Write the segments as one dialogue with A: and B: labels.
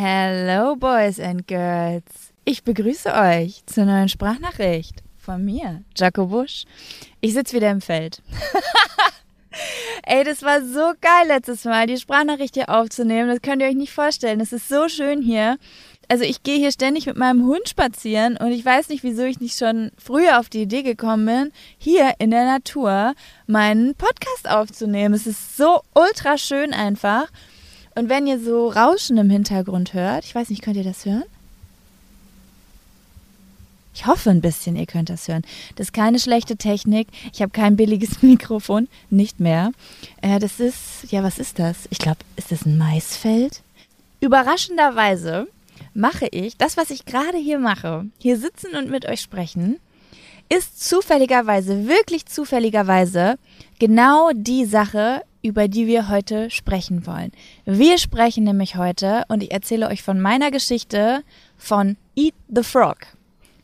A: Hello, Boys and Girls. Ich begrüße euch zur neuen Sprachnachricht von mir, Jaco Busch. Ich sitze wieder im Feld. Ey, das war so geil letztes Mal, die Sprachnachricht hier aufzunehmen. Das könnt ihr euch nicht vorstellen. Das ist so schön hier. Also ich gehe hier ständig mit meinem Hund spazieren und ich weiß nicht, wieso ich nicht schon früher auf die Idee gekommen bin, hier in der Natur meinen Podcast aufzunehmen. Es ist so ultra schön einfach. Und wenn ihr so Rauschen im Hintergrund hört, ich weiß nicht, könnt ihr das hören? Ich hoffe ein bisschen, ihr könnt das hören. Das ist keine schlechte Technik. Ich habe kein billiges Mikrofon, nicht mehr. Äh, das ist, ja, was ist das? Ich glaube, ist das ein Maisfeld? Überraschenderweise mache ich das, was ich gerade hier mache, hier sitzen und mit euch sprechen, ist zufälligerweise, wirklich zufälligerweise genau die Sache, über die wir heute sprechen wollen. Wir sprechen nämlich heute und ich erzähle euch von meiner Geschichte von Eat the Frog.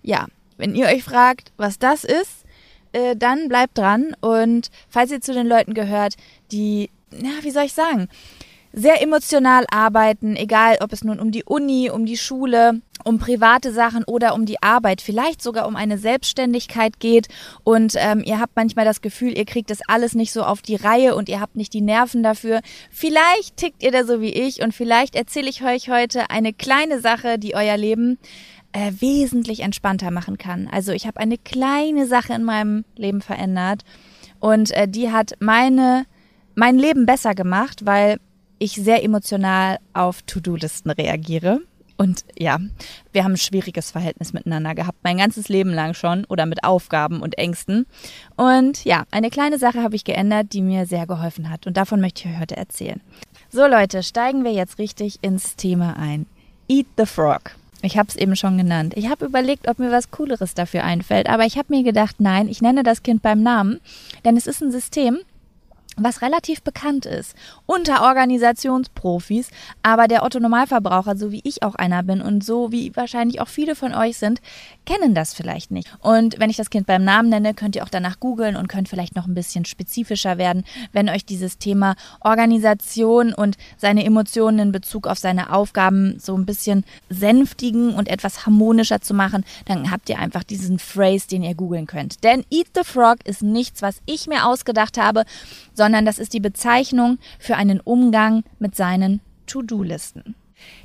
A: Ja, wenn ihr euch fragt, was das ist, äh, dann bleibt dran und falls ihr zu den Leuten gehört, die, na, wie soll ich sagen, sehr emotional arbeiten, egal ob es nun um die Uni, um die Schule, um private Sachen oder um die Arbeit, vielleicht sogar um eine Selbstständigkeit geht und ähm, ihr habt manchmal das Gefühl, ihr kriegt das alles nicht so auf die Reihe und ihr habt nicht die Nerven dafür. Vielleicht tickt ihr da so wie ich und vielleicht erzähle ich euch heute eine kleine Sache, die euer Leben äh, wesentlich entspannter machen kann. Also ich habe eine kleine Sache in meinem Leben verändert und äh, die hat meine mein Leben besser gemacht, weil ich sehr emotional auf To-Do-Listen reagiere. Und ja, wir haben ein schwieriges Verhältnis miteinander gehabt, mein ganzes Leben lang schon oder mit Aufgaben und Ängsten. Und ja, eine kleine Sache habe ich geändert, die mir sehr geholfen hat. Und davon möchte ich heute erzählen. So Leute, steigen wir jetzt richtig ins Thema ein. Eat the Frog. Ich habe es eben schon genannt. Ich habe überlegt, ob mir was Cooleres dafür einfällt, aber ich habe mir gedacht, nein, ich nenne das Kind beim Namen, denn es ist ein System, was relativ bekannt ist unter Organisationsprofis, aber der Otto Normalverbraucher, so wie ich auch einer bin und so wie wahrscheinlich auch viele von euch sind, kennen das vielleicht nicht. Und wenn ich das Kind beim Namen nenne, könnt ihr auch danach googeln und könnt vielleicht noch ein bisschen spezifischer werden, wenn euch dieses Thema Organisation und seine Emotionen in Bezug auf seine Aufgaben so ein bisschen sänftigen und etwas harmonischer zu machen, dann habt ihr einfach diesen Phrase, den ihr googeln könnt. Denn Eat the Frog ist nichts, was ich mir ausgedacht habe, sondern das ist die Bezeichnung für einen Umgang mit seinen To-Do-Listen.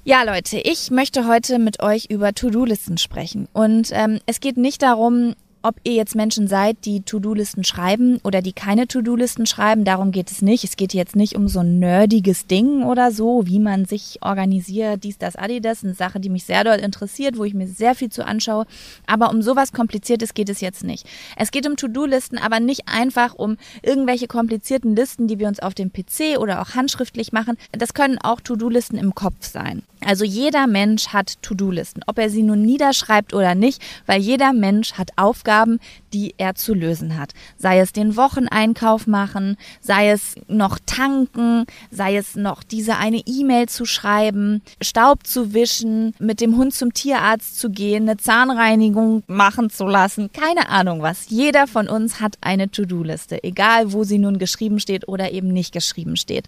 A: Ja, Leute, ich möchte heute mit euch über To-Do-Listen sprechen. Und ähm, es geht nicht darum, ob ihr jetzt Menschen seid, die To-Do-Listen schreiben oder die keine To-Do-Listen schreiben, darum geht es nicht. Es geht jetzt nicht um so ein nerdiges Ding oder so, wie man sich organisiert, dies, das, Adidas, eine Sache, die mich sehr doll interessiert, wo ich mir sehr viel zu anschaue. Aber um sowas Kompliziertes geht es jetzt nicht. Es geht um To-Do-Listen, aber nicht einfach um irgendwelche komplizierten Listen, die wir uns auf dem PC oder auch handschriftlich machen. Das können auch To-Do-Listen im Kopf sein. Also jeder Mensch hat To-Do-Listen, ob er sie nun niederschreibt oder nicht, weil jeder Mensch hat Aufgaben, die er zu lösen hat. Sei es den Wocheneinkauf machen, sei es noch tanken, sei es noch diese eine E-Mail zu schreiben, Staub zu wischen, mit dem Hund zum Tierarzt zu gehen, eine Zahnreinigung machen zu lassen, keine Ahnung was. Jeder von uns hat eine To-Do-Liste, egal wo sie nun geschrieben steht oder eben nicht geschrieben steht.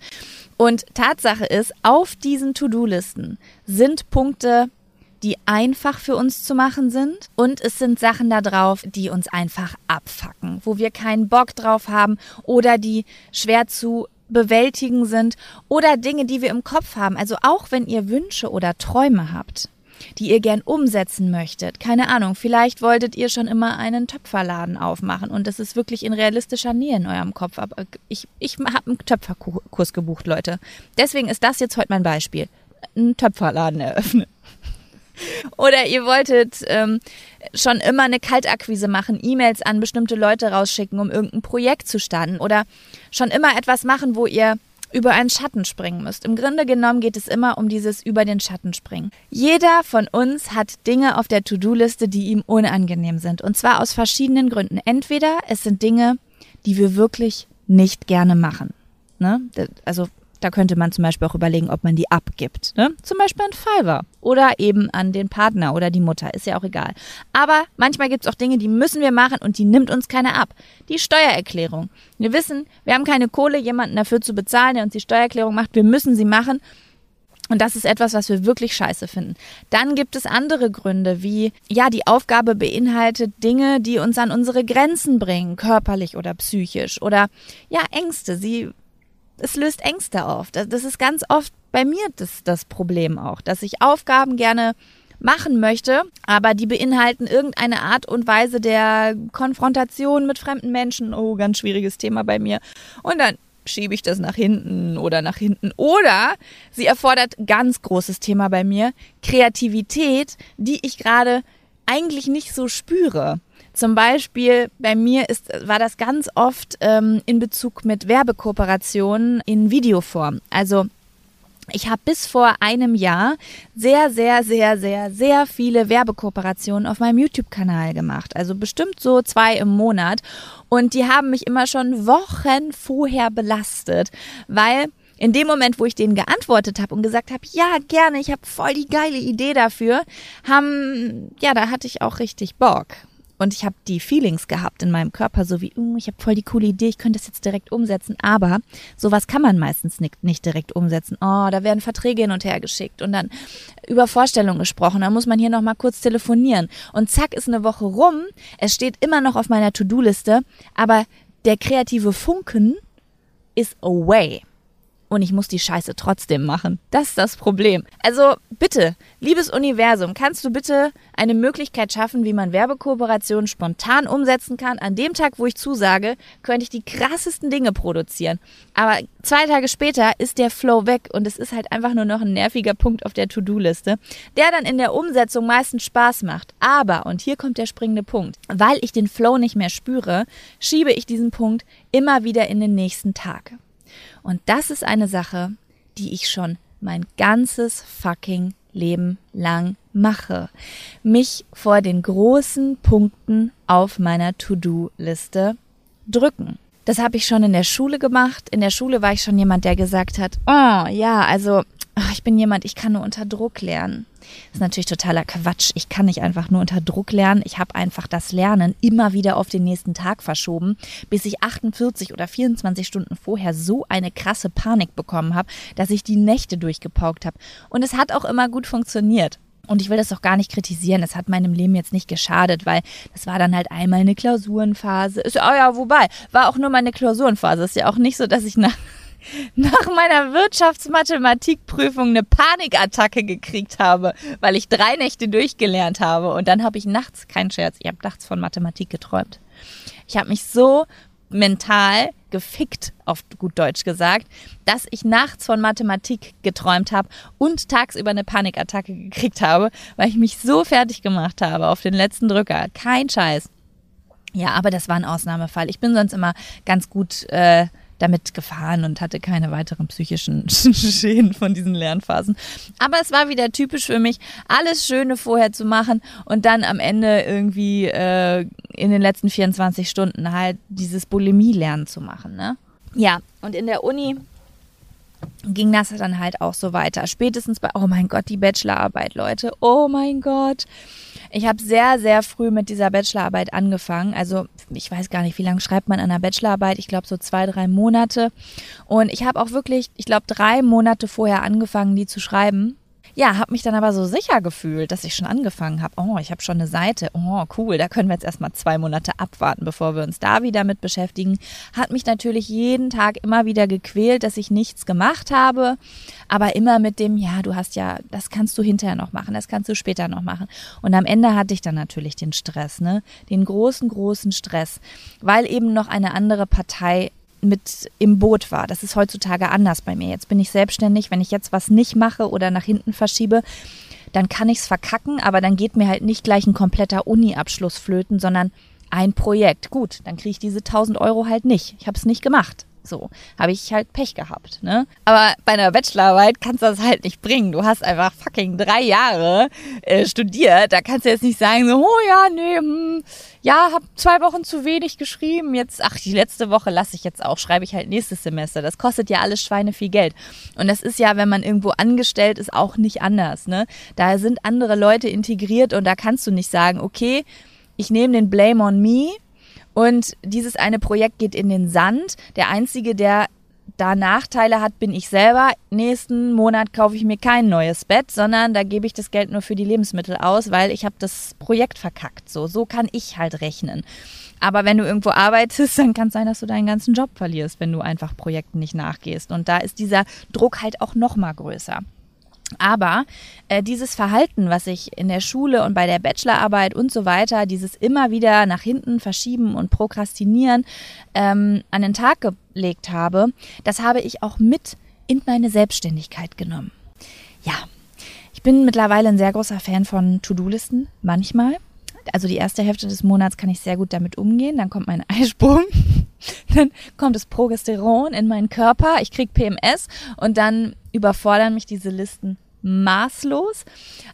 A: Und Tatsache ist, auf diesen To-Do-Listen sind Punkte, die einfach für uns zu machen sind und es sind Sachen da drauf, die uns einfach abfacken, wo wir keinen Bock drauf haben oder die schwer zu bewältigen sind oder Dinge, die wir im Kopf haben. Also auch wenn ihr Wünsche oder Träume habt, die ihr gern umsetzen möchtet. Keine Ahnung, vielleicht wolltet ihr schon immer einen Töpferladen aufmachen und das ist wirklich in realistischer Nähe in eurem Kopf. Aber ich, ich habe einen Töpferkurs gebucht, Leute. Deswegen ist das jetzt heute mein Beispiel. Einen Töpferladen eröffnen. Oder ihr wolltet ähm, schon immer eine Kaltakquise machen, E-Mails an bestimmte Leute rausschicken, um irgendein Projekt zu starten. Oder schon immer etwas machen, wo ihr über einen Schatten springen müsst. Im Grunde genommen geht es immer um dieses über den Schatten springen. Jeder von uns hat Dinge auf der To-Do-Liste, die ihm unangenehm sind. Und zwar aus verschiedenen Gründen. Entweder es sind Dinge, die wir wirklich nicht gerne machen. Ne? Also da könnte man zum Beispiel auch überlegen, ob man die abgibt. Ne? Zum Beispiel an Fiverr oder eben an den Partner oder die Mutter, ist ja auch egal. Aber manchmal gibt es auch Dinge, die müssen wir machen und die nimmt uns keiner ab. Die Steuererklärung. Wir wissen, wir haben keine Kohle, jemanden dafür zu bezahlen, der uns die Steuererklärung macht. Wir müssen sie machen. Und das ist etwas, was wir wirklich scheiße finden. Dann gibt es andere Gründe, wie, ja, die Aufgabe beinhaltet Dinge, die uns an unsere Grenzen bringen, körperlich oder psychisch. Oder, ja, Ängste. Sie, es löst Ängste auf. Das, ist ganz oft bei mir das, das Problem auch, dass ich Aufgaben gerne machen möchte, aber die beinhalten irgendeine Art und Weise der Konfrontation mit fremden Menschen. Oh, ganz schwieriges Thema bei mir. Und dann schiebe ich das nach hinten oder nach hinten. Oder sie erfordert ganz großes Thema bei mir, Kreativität, die ich gerade eigentlich nicht so spüre. Zum Beispiel bei mir ist, war das ganz oft ähm, in Bezug mit Werbekooperationen in Videoform. Also ich habe bis vor einem Jahr sehr, sehr, sehr, sehr, sehr viele Werbekooperationen auf meinem YouTube-Kanal gemacht. Also bestimmt so zwei im Monat. Und die haben mich immer schon Wochen vorher belastet, weil in dem Moment, wo ich denen geantwortet habe und gesagt habe, ja, gerne, ich habe voll die geile Idee dafür, haben, ja, da hatte ich auch richtig Bock. Und ich habe die Feelings gehabt in meinem Körper, so wie, uh, ich habe voll die coole Idee, ich könnte das jetzt direkt umsetzen. Aber sowas kann man meistens nicht, nicht direkt umsetzen. Oh, da werden Verträge hin und her geschickt und dann über Vorstellungen gesprochen. Da muss man hier nochmal kurz telefonieren. Und zack, ist eine Woche rum. Es steht immer noch auf meiner To-Do-Liste, aber der kreative Funken ist away und ich muss die Scheiße trotzdem machen. Das ist das Problem. Also bitte, liebes Universum, kannst du bitte eine Möglichkeit schaffen, wie man Werbekooperationen spontan umsetzen kann? An dem Tag, wo ich zusage, könnte ich die krassesten Dinge produzieren. Aber zwei Tage später ist der Flow weg und es ist halt einfach nur noch ein nerviger Punkt auf der To-Do-Liste, der dann in der Umsetzung meistens Spaß macht. Aber, und hier kommt der springende Punkt, weil ich den Flow nicht mehr spüre, schiebe ich diesen Punkt immer wieder in den nächsten Tag. Und das ist eine Sache, die ich schon mein ganzes fucking Leben lang mache. Mich vor den großen Punkten auf meiner To-Do-Liste drücken. Das habe ich schon in der Schule gemacht. In der Schule war ich schon jemand, der gesagt hat, oh ja, also ich bin jemand, ich kann nur unter Druck lernen. Das ist natürlich totaler Quatsch. Ich kann nicht einfach nur unter Druck lernen. Ich habe einfach das Lernen immer wieder auf den nächsten Tag verschoben, bis ich 48 oder 24 Stunden vorher so eine krasse Panik bekommen habe, dass ich die Nächte durchgepaukt habe. Und es hat auch immer gut funktioniert. Und ich will das auch gar nicht kritisieren. Es hat meinem Leben jetzt nicht geschadet, weil das war dann halt einmal eine Klausurenphase. Ist, oh ja, wobei, war auch nur meine Klausurenphase. Ist ja auch nicht so, dass ich nach nach meiner Wirtschaftsmathematikprüfung eine Panikattacke gekriegt habe, weil ich drei Nächte durchgelernt habe. Und dann habe ich nachts, kein Scherz, ich habe nachts von Mathematik geträumt. Ich habe mich so mental gefickt, auf gut Deutsch gesagt, dass ich nachts von Mathematik geträumt habe und tagsüber eine Panikattacke gekriegt habe, weil ich mich so fertig gemacht habe auf den letzten Drücker. Kein Scheiß. Ja, aber das war ein Ausnahmefall. Ich bin sonst immer ganz gut äh, damit gefahren und hatte keine weiteren psychischen Schäden von diesen Lernphasen. Aber es war wieder typisch für mich, alles Schöne vorher zu machen und dann am Ende irgendwie äh, in den letzten 24 Stunden halt dieses Bulimie-Lernen zu machen. Ne? Ja, und in der Uni ging das dann halt auch so weiter. Spätestens bei, oh mein Gott, die Bachelorarbeit, Leute. Oh mein Gott. Ich habe sehr, sehr früh mit dieser Bachelorarbeit angefangen. Also ich weiß gar nicht, wie lange schreibt man an einer Bachelorarbeit. Ich glaube so zwei, drei Monate. Und ich habe auch wirklich, ich glaube, drei Monate vorher angefangen, die zu schreiben. Ja, habe mich dann aber so sicher gefühlt, dass ich schon angefangen habe. Oh, ich habe schon eine Seite. Oh, cool. Da können wir jetzt erstmal zwei Monate abwarten, bevor wir uns da wieder mit beschäftigen. Hat mich natürlich jeden Tag immer wieder gequält, dass ich nichts gemacht habe. Aber immer mit dem, ja, du hast ja, das kannst du hinterher noch machen, das kannst du später noch machen. Und am Ende hatte ich dann natürlich den Stress, ne? Den großen, großen Stress. Weil eben noch eine andere Partei mit im Boot war. Das ist heutzutage anders bei mir. Jetzt bin ich selbstständig. Wenn ich jetzt was nicht mache oder nach hinten verschiebe, dann kann ich es verkacken, aber dann geht mir halt nicht gleich ein kompletter Uni-Abschluss flöten, sondern ein Projekt. Gut, dann kriege ich diese 1000 Euro halt nicht. Ich habe es nicht gemacht. So, habe ich halt Pech gehabt, ne? Aber bei einer Bachelorarbeit kannst du das halt nicht bringen. Du hast einfach fucking drei Jahre äh, studiert. Da kannst du jetzt nicht sagen, so, oh ja, nee, hm, ja, hab zwei Wochen zu wenig geschrieben. Jetzt, ach, die letzte Woche lasse ich jetzt auch, schreibe ich halt nächstes Semester. Das kostet ja alles Schweine viel Geld. Und das ist ja, wenn man irgendwo angestellt ist, auch nicht anders, ne? Da sind andere Leute integriert und da kannst du nicht sagen, okay, ich nehme den Blame on me und dieses eine Projekt geht in den Sand. Der einzige, der da Nachteile hat, bin ich selber. Nächsten Monat kaufe ich mir kein neues Bett, sondern da gebe ich das Geld nur für die Lebensmittel aus, weil ich habe das Projekt verkackt. So, so kann ich halt rechnen. Aber wenn du irgendwo arbeitest, dann kann es sein, dass du deinen ganzen Job verlierst, wenn du einfach Projekten nicht nachgehst. Und da ist dieser Druck halt auch noch mal größer. Aber äh, dieses Verhalten, was ich in der Schule und bei der Bachelorarbeit und so weiter, dieses immer wieder nach hinten verschieben und prokrastinieren ähm, an den Tag gelegt habe, das habe ich auch mit in meine Selbstständigkeit genommen. Ja, ich bin mittlerweile ein sehr großer Fan von To-Do-Listen, manchmal. Also die erste Hälfte des Monats kann ich sehr gut damit umgehen. Dann kommt mein Eisprung, dann kommt das Progesteron in meinen Körper, ich krieg PMS und dann überfordern mich diese Listen maßlos.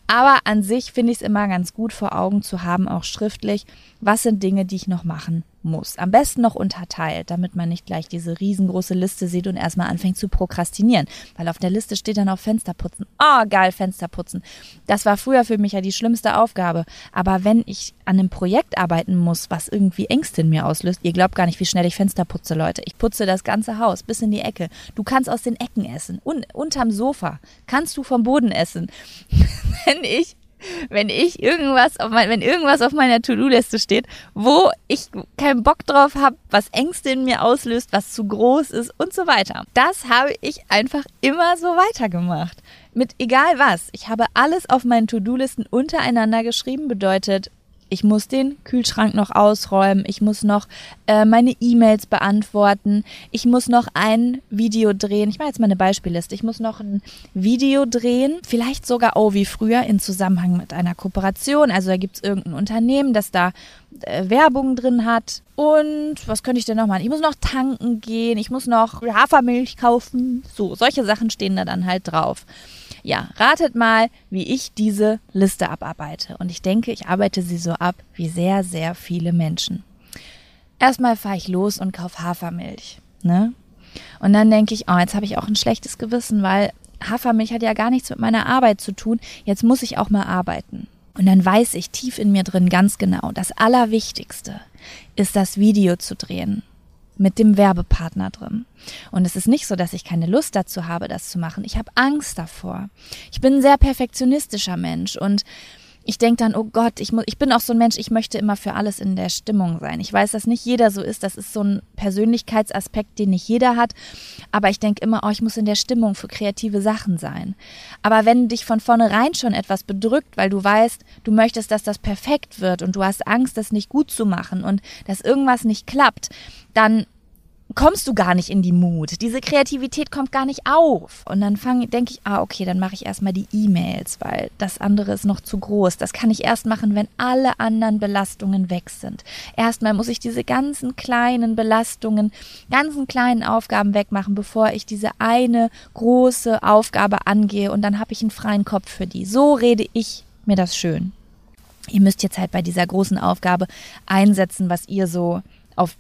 A: Aber an sich finde ich es immer ganz gut vor Augen zu haben, auch schriftlich, was sind Dinge, die ich noch machen muss. Am besten noch unterteilt, damit man nicht gleich diese riesengroße Liste sieht und erstmal anfängt zu prokrastinieren. Weil auf der Liste steht dann auch Fensterputzen. Oh, geil, Fensterputzen. Das war früher für mich ja die schlimmste Aufgabe. Aber wenn ich an einem Projekt arbeiten muss, was irgendwie Ängste in mir auslöst, ihr glaubt gar nicht, wie schnell ich Fenster putze, Leute. Ich putze das ganze Haus bis in die Ecke. Du kannst aus den Ecken essen. Un unterm Sofa kannst du vom Boden essen. wenn ich wenn ich irgendwas auf mein, wenn irgendwas auf meiner To-Do-Liste steht, wo ich keinen Bock drauf habe, was Ängste in mir auslöst, was zu groß ist und so weiter. Das habe ich einfach immer so weitergemacht. Mit egal was. Ich habe alles auf meinen To-Do-Listen untereinander geschrieben, bedeutet ich muss den Kühlschrank noch ausräumen, ich muss noch äh, meine E-Mails beantworten, ich muss noch ein Video drehen. Ich mache jetzt mal eine Beispielliste. Ich muss noch ein Video drehen, vielleicht sogar, oh, wie früher in Zusammenhang mit einer Kooperation. Also da gibt es irgendein Unternehmen, das da äh, Werbung drin hat. Und was könnte ich denn noch machen? Ich muss noch tanken gehen, ich muss noch Hafermilch kaufen. So, solche Sachen stehen da dann halt drauf. Ja, ratet mal, wie ich diese Liste abarbeite. Und ich denke, ich arbeite sie so ab wie sehr, sehr viele Menschen. Erstmal fahre ich los und kaufe Hafermilch. Ne? Und dann denke ich, oh, jetzt habe ich auch ein schlechtes Gewissen, weil Hafermilch hat ja gar nichts mit meiner Arbeit zu tun. Jetzt muss ich auch mal arbeiten. Und dann weiß ich tief in mir drin ganz genau, das Allerwichtigste ist das Video zu drehen mit dem Werbepartner drin. Und es ist nicht so, dass ich keine Lust dazu habe, das zu machen. Ich habe Angst davor. Ich bin ein sehr perfektionistischer Mensch und ich denke dann, oh Gott, ich, muss, ich bin auch so ein Mensch, ich möchte immer für alles in der Stimmung sein. Ich weiß, dass nicht jeder so ist. Das ist so ein Persönlichkeitsaspekt, den nicht jeder hat. Aber ich denke immer, oh, ich muss in der Stimmung für kreative Sachen sein. Aber wenn dich von vornherein schon etwas bedrückt, weil du weißt, du möchtest, dass das perfekt wird und du hast Angst, das nicht gut zu machen und dass irgendwas nicht klappt, dann kommst du gar nicht in die Mut. Diese Kreativität kommt gar nicht auf. Und dann fange, denke ich, ah, okay, dann mache ich erstmal die E-Mails, weil das andere ist noch zu groß. Das kann ich erst machen, wenn alle anderen Belastungen weg sind. Erstmal muss ich diese ganzen kleinen Belastungen, ganzen kleinen Aufgaben wegmachen, bevor ich diese eine große Aufgabe angehe und dann habe ich einen freien Kopf für die. So rede ich mir das schön. Ihr müsst jetzt halt bei dieser großen Aufgabe einsetzen, was ihr so auf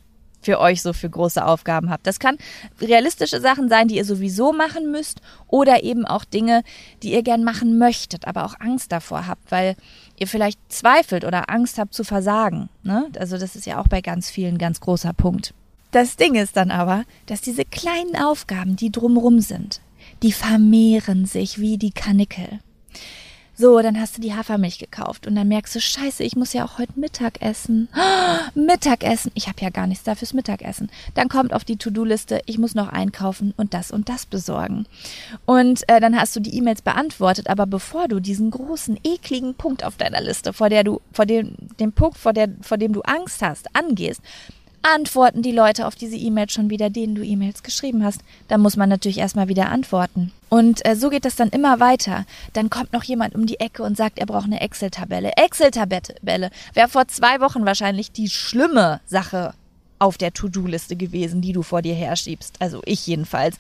A: für euch so für große Aufgaben habt. Das kann realistische Sachen sein, die ihr sowieso machen müsst oder eben auch Dinge, die ihr gern machen möchtet, aber auch Angst davor habt, weil ihr vielleicht zweifelt oder Angst habt zu versagen. Ne? Also das ist ja auch bei ganz vielen ganz großer Punkt. Das Ding ist dann aber, dass diese kleinen Aufgaben, die drumrum sind, die vermehren sich wie die Kanickel. So, dann hast du die Hafermilch gekauft und dann merkst du, scheiße, ich muss ja auch heute Mittag essen. Oh, Mittagessen. Ich habe ja gar nichts da fürs Mittagessen. Dann kommt auf die To-Do-Liste, ich muss noch einkaufen und das und das besorgen. Und äh, dann hast du die E-Mails beantwortet, aber bevor du diesen großen, ekligen Punkt auf deiner Liste, vor der du, vor dem, dem Punkt, vor, der, vor dem du Angst hast, angehst, antworten die Leute auf diese E-Mails schon wieder, denen du E-Mails geschrieben hast. Da muss man natürlich erstmal wieder antworten. Und äh, so geht das dann immer weiter. Dann kommt noch jemand um die Ecke und sagt, er braucht eine Excel-Tabelle. Excel-Tabelle wäre vor zwei Wochen wahrscheinlich die schlimme Sache auf der To-Do-Liste gewesen, die du vor dir herschiebst. Also ich jedenfalls.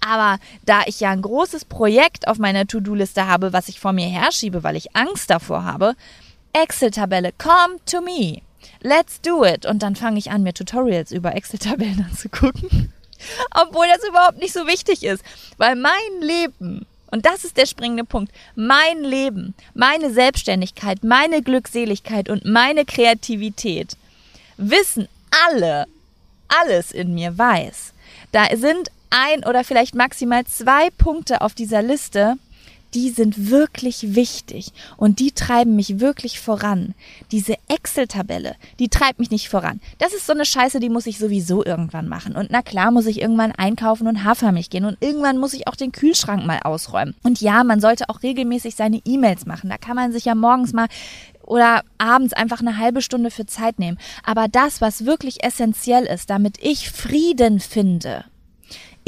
A: Aber da ich ja ein großes Projekt auf meiner To-Do-Liste habe, was ich vor mir herschiebe, weil ich Angst davor habe, Excel-Tabelle, come to me. Let's do it. Und dann fange ich an, mir Tutorials über Excel-Tabellen anzugucken. Obwohl das überhaupt nicht so wichtig ist. Weil mein Leben, und das ist der springende Punkt, mein Leben, meine Selbstständigkeit, meine Glückseligkeit und meine Kreativität wissen alle, alles in mir weiß. Da sind ein oder vielleicht maximal zwei Punkte auf dieser Liste, die sind wirklich wichtig und die treiben mich wirklich voran. Diese Excel-Tabelle, die treibt mich nicht voran. Das ist so eine Scheiße, die muss ich sowieso irgendwann machen. Und na klar muss ich irgendwann einkaufen und Hafermilch gehen und irgendwann muss ich auch den Kühlschrank mal ausräumen. Und ja, man sollte auch regelmäßig seine E-Mails machen. Da kann man sich ja morgens mal oder abends einfach eine halbe Stunde für Zeit nehmen. Aber das, was wirklich essentiell ist, damit ich Frieden finde,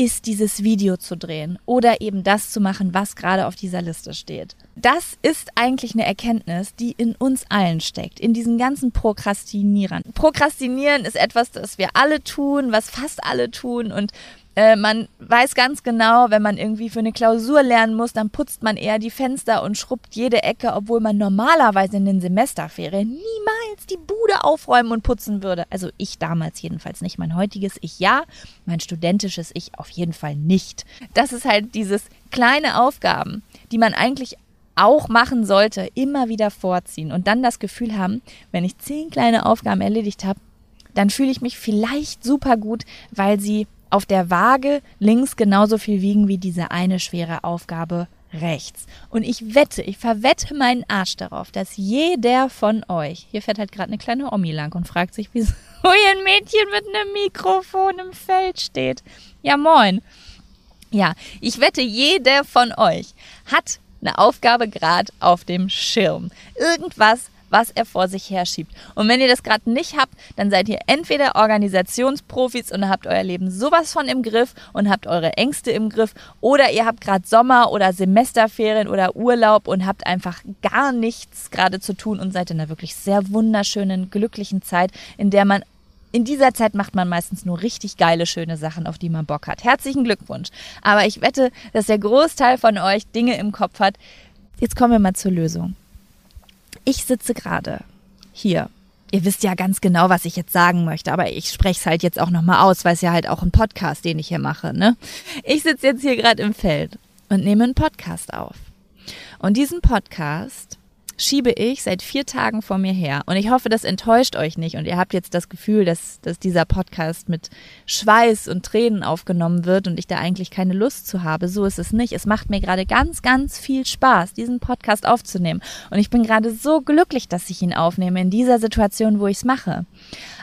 A: ist, dieses Video zu drehen oder eben das zu machen, was gerade auf dieser Liste steht. Das ist eigentlich eine Erkenntnis, die in uns allen steckt, in diesen ganzen Prokrastinierern. Prokrastinieren ist etwas, das wir alle tun, was fast alle tun und äh, man weiß ganz genau, wenn man irgendwie für eine Klausur lernen muss, dann putzt man eher die Fenster und schrubbt jede Ecke, obwohl man normalerweise in den Semesterferien niemals die Bude aufräumen und putzen würde. Also ich damals jedenfalls nicht. Mein heutiges Ich ja, mein studentisches Ich auf jeden Fall nicht. Das ist halt dieses kleine Aufgaben, die man eigentlich auch machen sollte, immer wieder vorziehen und dann das Gefühl haben, wenn ich zehn kleine Aufgaben erledigt habe, dann fühle ich mich vielleicht super gut, weil sie auf der Waage links genauso viel wiegen wie diese eine schwere Aufgabe rechts. Und ich wette, ich verwette meinen Arsch darauf, dass jeder von euch, hier fährt halt gerade eine kleine Omi lang und fragt sich, wieso hier ein Mädchen mit einem Mikrofon im Feld steht. Ja, moin. Ja, ich wette, jeder von euch hat eine Aufgabe gerade auf dem Schirm. Irgendwas, was er vor sich herschiebt. Und wenn ihr das gerade nicht habt, dann seid ihr entweder Organisationsprofis und habt euer Leben sowas von im Griff und habt eure Ängste im Griff, oder ihr habt gerade Sommer oder Semesterferien oder Urlaub und habt einfach gar nichts gerade zu tun und seid in einer wirklich sehr wunderschönen, glücklichen Zeit, in der man in dieser Zeit macht man meistens nur richtig geile, schöne Sachen, auf die man Bock hat. Herzlichen Glückwunsch. Aber ich wette, dass der Großteil von euch Dinge im Kopf hat. Jetzt kommen wir mal zur Lösung. Ich sitze gerade hier. Ihr wisst ja ganz genau, was ich jetzt sagen möchte, aber ich spreche es halt jetzt auch nochmal aus, weil es ja halt auch ein Podcast, den ich hier mache. Ne? Ich sitze jetzt hier gerade im Feld und nehme einen Podcast auf. Und diesen Podcast schiebe ich seit vier Tagen vor mir her. Und ich hoffe, das enttäuscht euch nicht. Und ihr habt jetzt das Gefühl, dass, dass dieser Podcast mit Schweiß und Tränen aufgenommen wird und ich da eigentlich keine Lust zu habe. So ist es nicht. Es macht mir gerade ganz, ganz viel Spaß, diesen Podcast aufzunehmen. Und ich bin gerade so glücklich, dass ich ihn aufnehme in dieser Situation, wo ich es mache.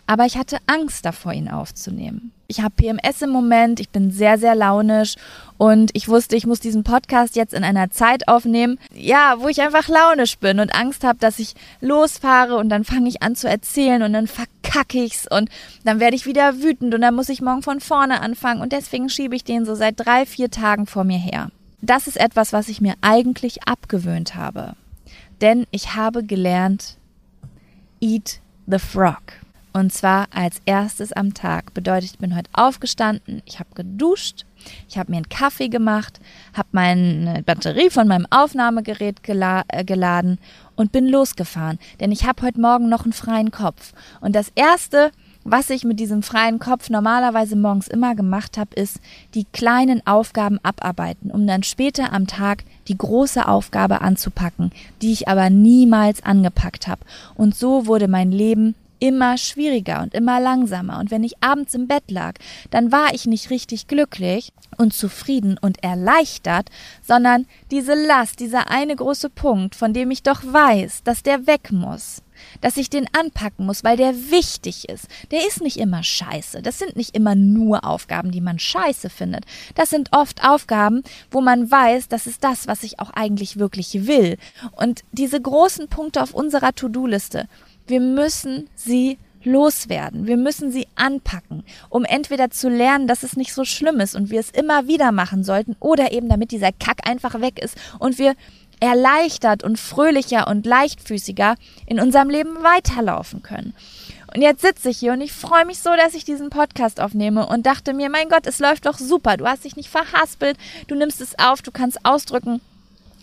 A: Aber ich hatte Angst davor, ihn aufzunehmen ich habe PMS im Moment, ich bin sehr, sehr launisch und ich wusste, ich muss diesen Podcast jetzt in einer Zeit aufnehmen, ja, wo ich einfach launisch bin und Angst habe, dass ich losfahre und dann fange ich an zu erzählen und dann verkacke ich's und dann werde ich wieder wütend und dann muss ich morgen von vorne anfangen und deswegen schiebe ich den so seit drei, vier Tagen vor mir her. Das ist etwas, was ich mir eigentlich abgewöhnt habe. Denn ich habe gelernt, eat the frog. Und zwar als erstes am Tag. Bedeutet, ich bin heute aufgestanden, ich habe geduscht, ich habe mir einen Kaffee gemacht, habe meine Batterie von meinem Aufnahmegerät gela äh, geladen und bin losgefahren. Denn ich habe heute Morgen noch einen freien Kopf. Und das Erste, was ich mit diesem freien Kopf normalerweise morgens immer gemacht habe, ist die kleinen Aufgaben abarbeiten, um dann später am Tag die große Aufgabe anzupacken, die ich aber niemals angepackt habe. Und so wurde mein Leben immer schwieriger und immer langsamer. Und wenn ich abends im Bett lag, dann war ich nicht richtig glücklich und zufrieden und erleichtert, sondern diese Last, dieser eine große Punkt, von dem ich doch weiß, dass der weg muss, dass ich den anpacken muss, weil der wichtig ist. Der ist nicht immer scheiße. Das sind nicht immer nur Aufgaben, die man scheiße findet. Das sind oft Aufgaben, wo man weiß, das ist das, was ich auch eigentlich wirklich will. Und diese großen Punkte auf unserer To-Do-Liste, wir müssen sie loswerden. Wir müssen sie anpacken, um entweder zu lernen, dass es nicht so schlimm ist und wir es immer wieder machen sollten oder eben damit dieser Kack einfach weg ist und wir erleichtert und fröhlicher und leichtfüßiger in unserem Leben weiterlaufen können. Und jetzt sitze ich hier und ich freue mich so, dass ich diesen Podcast aufnehme und dachte mir, mein Gott, es läuft doch super. Du hast dich nicht verhaspelt, du nimmst es auf, du kannst ausdrücken,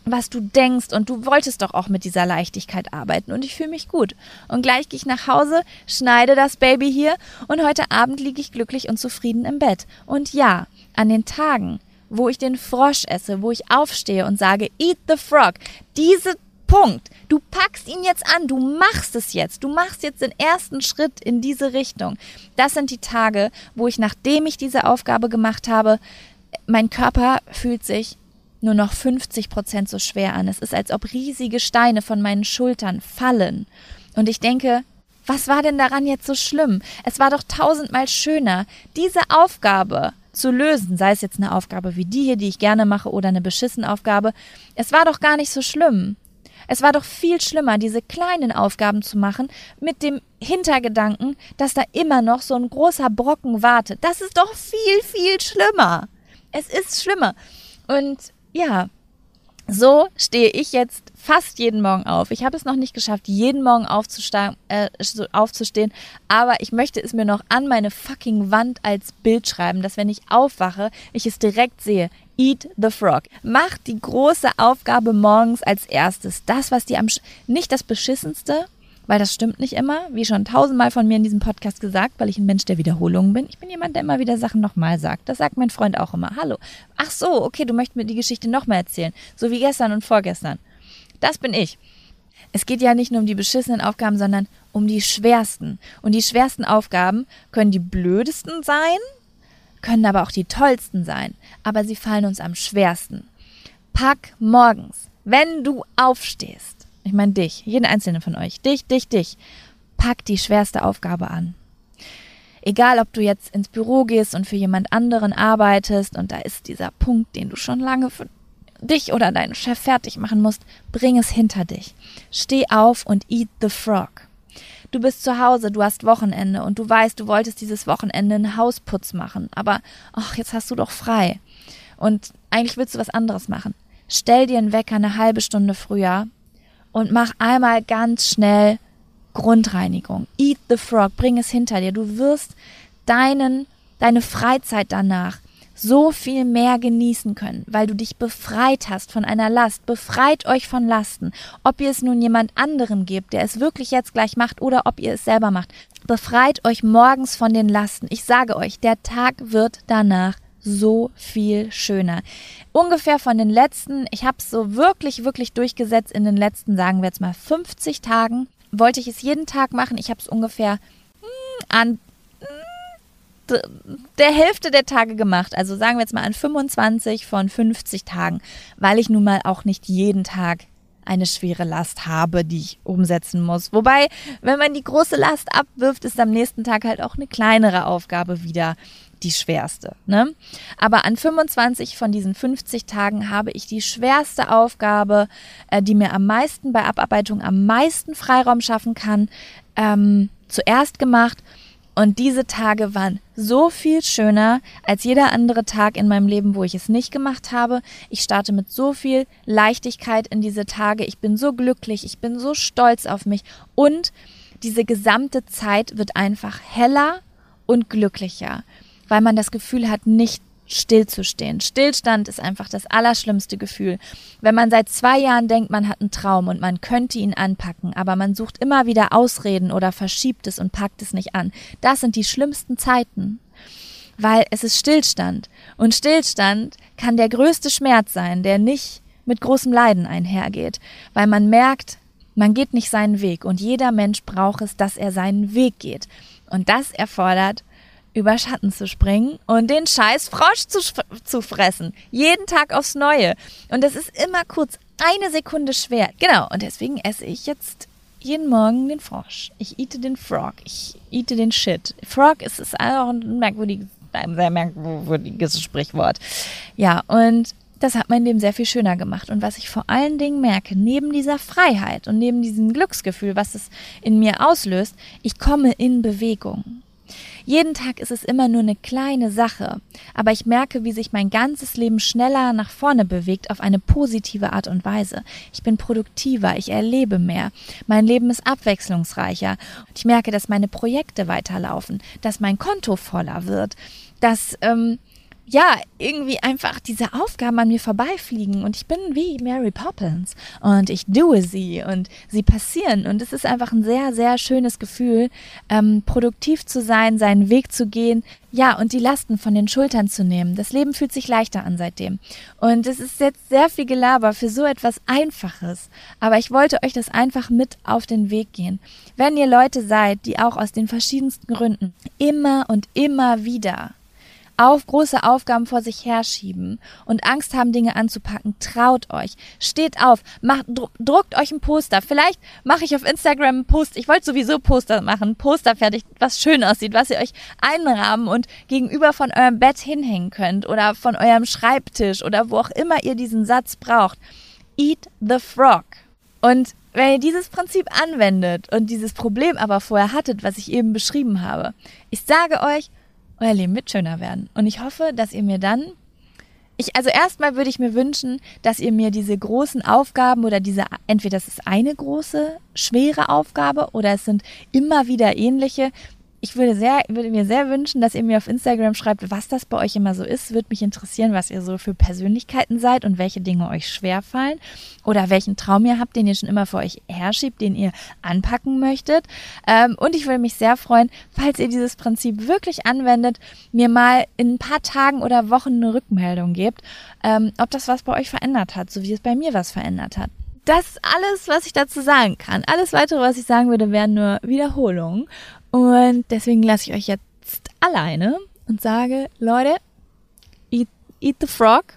A: was du denkst und du wolltest doch auch mit dieser Leichtigkeit arbeiten und ich fühle mich gut. Und gleich gehe ich nach Hause, schneide das Baby hier und heute Abend liege ich glücklich und zufrieden im Bett. Und ja, an den Tagen, wo ich den Frosch esse, wo ich aufstehe und sage, eat the frog, diese Punkt. Du packst ihn jetzt an, du machst es jetzt. Du machst jetzt den ersten Schritt in diese Richtung. Das sind die Tage, wo ich, nachdem ich diese Aufgabe gemacht habe, mein Körper fühlt sich nur noch 50 Prozent so schwer an. Es ist, als ob riesige Steine von meinen Schultern fallen. Und ich denke, was war denn daran jetzt so schlimm? Es war doch tausendmal schöner, diese Aufgabe zu lösen, sei es jetzt eine Aufgabe wie die hier, die ich gerne mache, oder eine beschissen Aufgabe. Es war doch gar nicht so schlimm. Es war doch viel schlimmer, diese kleinen Aufgaben zu machen, mit dem Hintergedanken, dass da immer noch so ein großer Brocken wartet. Das ist doch viel, viel schlimmer. Es ist schlimmer. Und ja, so stehe ich jetzt fast jeden Morgen auf. Ich habe es noch nicht geschafft, jeden Morgen äh, aufzustehen, aber ich möchte es mir noch an meine fucking Wand als Bild schreiben, dass wenn ich aufwache, ich es direkt sehe. Eat the Frog. Mach die große Aufgabe morgens als erstes. Das, was dir am, nicht das beschissenste, weil das stimmt nicht immer, wie schon tausendmal von mir in diesem Podcast gesagt, weil ich ein Mensch der Wiederholungen bin. Ich bin jemand, der immer wieder Sachen nochmal sagt. Das sagt mein Freund auch immer. Hallo. Ach so, okay, du möchtest mir die Geschichte nochmal erzählen. So wie gestern und vorgestern. Das bin ich. Es geht ja nicht nur um die beschissenen Aufgaben, sondern um die schwersten. Und die schwersten Aufgaben können die blödesten sein, können aber auch die tollsten sein. Aber sie fallen uns am schwersten. Pack morgens, wenn du aufstehst, ich meine dich, jeden einzelnen von euch. Dich, dich, dich. Pack die schwerste Aufgabe an. Egal, ob du jetzt ins Büro gehst und für jemand anderen arbeitest und da ist dieser Punkt, den du schon lange für dich oder deinen Chef fertig machen musst, bring es hinter dich. Steh auf und eat the frog. Du bist zu Hause, du hast Wochenende und du weißt, du wolltest dieses Wochenende einen Hausputz machen, aber ach, jetzt hast du doch frei. Und eigentlich willst du was anderes machen. Stell dir einen Wecker eine halbe Stunde früher und mach einmal ganz schnell Grundreinigung. Eat the Frog, bring es hinter dir. Du wirst deinen, deine Freizeit danach so viel mehr genießen können, weil du dich befreit hast von einer Last. Befreit euch von Lasten. Ob ihr es nun jemand anderen gebt, der es wirklich jetzt gleich macht, oder ob ihr es selber macht. Befreit euch morgens von den Lasten. Ich sage euch, der Tag wird danach so viel schöner. Ungefähr von den letzten, ich habe es so wirklich, wirklich durchgesetzt in den letzten, sagen wir jetzt mal 50 Tagen, wollte ich es jeden Tag machen. Ich habe es ungefähr hm, an hm, der Hälfte der Tage gemacht. Also sagen wir jetzt mal an 25 von 50 Tagen, weil ich nun mal auch nicht jeden Tag eine schwere Last habe, die ich umsetzen muss. Wobei, wenn man die große Last abwirft, ist am nächsten Tag halt auch eine kleinere Aufgabe wieder die schwerste. Ne? Aber an 25 von diesen 50 Tagen habe ich die schwerste Aufgabe, äh, die mir am meisten bei Abarbeitung am meisten Freiraum schaffen kann, ähm, zuerst gemacht. Und diese Tage waren so viel schöner als jeder andere Tag in meinem Leben, wo ich es nicht gemacht habe. Ich starte mit so viel Leichtigkeit in diese Tage. Ich bin so glücklich, ich bin so stolz auf mich. Und diese gesamte Zeit wird einfach heller und glücklicher weil man das Gefühl hat, nicht stillzustehen. Stillstand ist einfach das allerschlimmste Gefühl. Wenn man seit zwei Jahren denkt, man hat einen Traum und man könnte ihn anpacken, aber man sucht immer wieder Ausreden oder verschiebt es und packt es nicht an. Das sind die schlimmsten Zeiten. Weil es ist Stillstand. Und Stillstand kann der größte Schmerz sein, der nicht mit großem Leiden einhergeht. Weil man merkt, man geht nicht seinen Weg und jeder Mensch braucht es, dass er seinen Weg geht. Und das erfordert über Schatten zu springen und den scheiß Frosch zu, zu fressen. Jeden Tag aufs Neue. Und das ist immer kurz eine Sekunde schwer. Genau, und deswegen esse ich jetzt jeden Morgen den Frosch. Ich eate den Frog. Ich eate den Shit. Frog ist, ist auch ein merkwürdiges, ein sehr merkwürdiges Sprichwort. Ja, und das hat mein Leben sehr viel schöner gemacht. Und was ich vor allen Dingen merke, neben dieser Freiheit und neben diesem Glücksgefühl, was es in mir auslöst, ich komme in Bewegung. Jeden Tag ist es immer nur eine kleine Sache, aber ich merke, wie sich mein ganzes Leben schneller nach vorne bewegt auf eine positive Art und Weise. Ich bin produktiver, ich erlebe mehr, mein Leben ist abwechslungsreicher. Ich merke, dass meine Projekte weiterlaufen, dass mein Konto voller wird, dass ähm, ja, irgendwie einfach diese Aufgaben an mir vorbeifliegen und ich bin wie Mary Poppins und ich tue sie und sie passieren und es ist einfach ein sehr, sehr schönes Gefühl, ähm, produktiv zu sein, seinen Weg zu gehen, ja, und die Lasten von den Schultern zu nehmen. Das Leben fühlt sich leichter an seitdem. Und es ist jetzt sehr viel Gelaber für so etwas Einfaches. Aber ich wollte euch das einfach mit auf den Weg gehen. Wenn ihr Leute seid, die auch aus den verschiedensten Gründen immer und immer wieder auf große Aufgaben vor sich herschieben und Angst haben, Dinge anzupacken, traut euch. Steht auf, macht, druckt euch ein Poster. Vielleicht mache ich auf Instagram einen Post. Ich wollte sowieso Poster machen, Poster fertig, was schön aussieht, was ihr euch einrahmen und gegenüber von eurem Bett hinhängen könnt oder von eurem Schreibtisch oder wo auch immer ihr diesen Satz braucht. Eat the frog. Und wenn ihr dieses Prinzip anwendet und dieses Problem aber vorher hattet, was ich eben beschrieben habe, ich sage euch, euer Leben wird schöner werden. Und ich hoffe, dass ihr mir dann ich, also erstmal würde ich mir wünschen, dass ihr mir diese großen Aufgaben oder diese, entweder das ist eine große, schwere Aufgabe oder es sind immer wieder ähnliche, ich würde, sehr, würde mir sehr wünschen, dass ihr mir auf Instagram schreibt, was das bei euch immer so ist. Würde mich interessieren, was ihr so für Persönlichkeiten seid und welche Dinge euch schwerfallen oder welchen Traum ihr habt, den ihr schon immer vor euch herschiebt, den ihr anpacken möchtet. Ähm, und ich würde mich sehr freuen, falls ihr dieses Prinzip wirklich anwendet, mir mal in ein paar Tagen oder Wochen eine Rückmeldung gebt, ähm, ob das was bei euch verändert hat, so wie es bei mir was verändert hat das ist alles, was ich dazu sagen kann. Alles weitere, was ich sagen würde, wären nur Wiederholungen. Und deswegen lasse ich euch jetzt alleine und sage, Leute, eat, eat the frog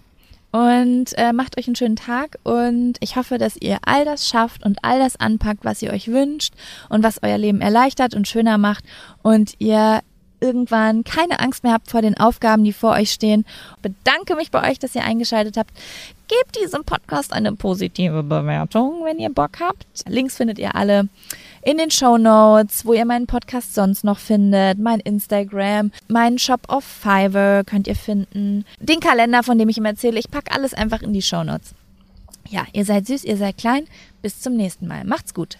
A: und äh, macht euch einen schönen Tag und ich hoffe, dass ihr all das schafft und all das anpackt, was ihr euch wünscht und was euer Leben erleichtert und schöner macht und ihr irgendwann keine Angst mehr habt vor den Aufgaben, die vor euch stehen. Bedanke mich bei euch, dass ihr eingeschaltet habt. Gebt diesem Podcast eine positive Bewertung, wenn ihr Bock habt. Links findet ihr alle in den Show Notes, wo ihr meinen Podcast sonst noch findet, mein Instagram, meinen Shop auf Fiverr könnt ihr finden, den Kalender, von dem ich immer erzähle. Ich packe alles einfach in die Show Notes. Ja, ihr seid süß, ihr seid klein. Bis zum nächsten Mal. Macht's gut.